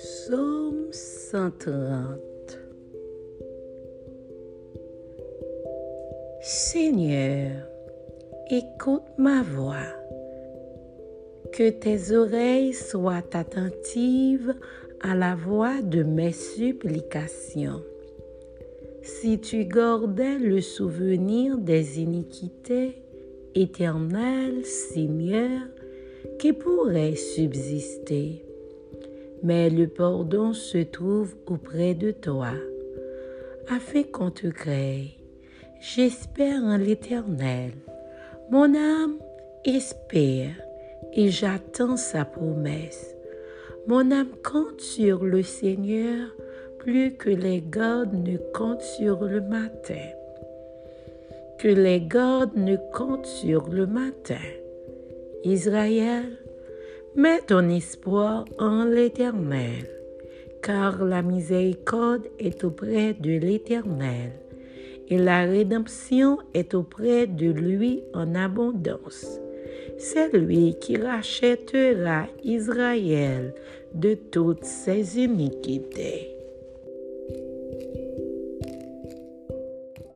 Psaume 130 Seigneur, écoute ma voix, que tes oreilles soient attentives à la voix de mes supplications. Si tu gardais le souvenir des iniquités, éternel Seigneur, qui pourrait subsister? Mais le pardon se trouve auprès de toi, afin qu'on te crée. J'espère en l'Éternel. Mon âme espère et j'attends sa promesse. Mon âme compte sur le Seigneur plus que les gardes ne comptent sur le matin. Que les gardes ne comptent sur le matin. Israël, Mets ton espoir en l'Éternel, car la miséricorde est auprès de l'Éternel, et la rédemption est auprès de lui en abondance. C'est lui qui rachètera Israël de toutes ses iniquités.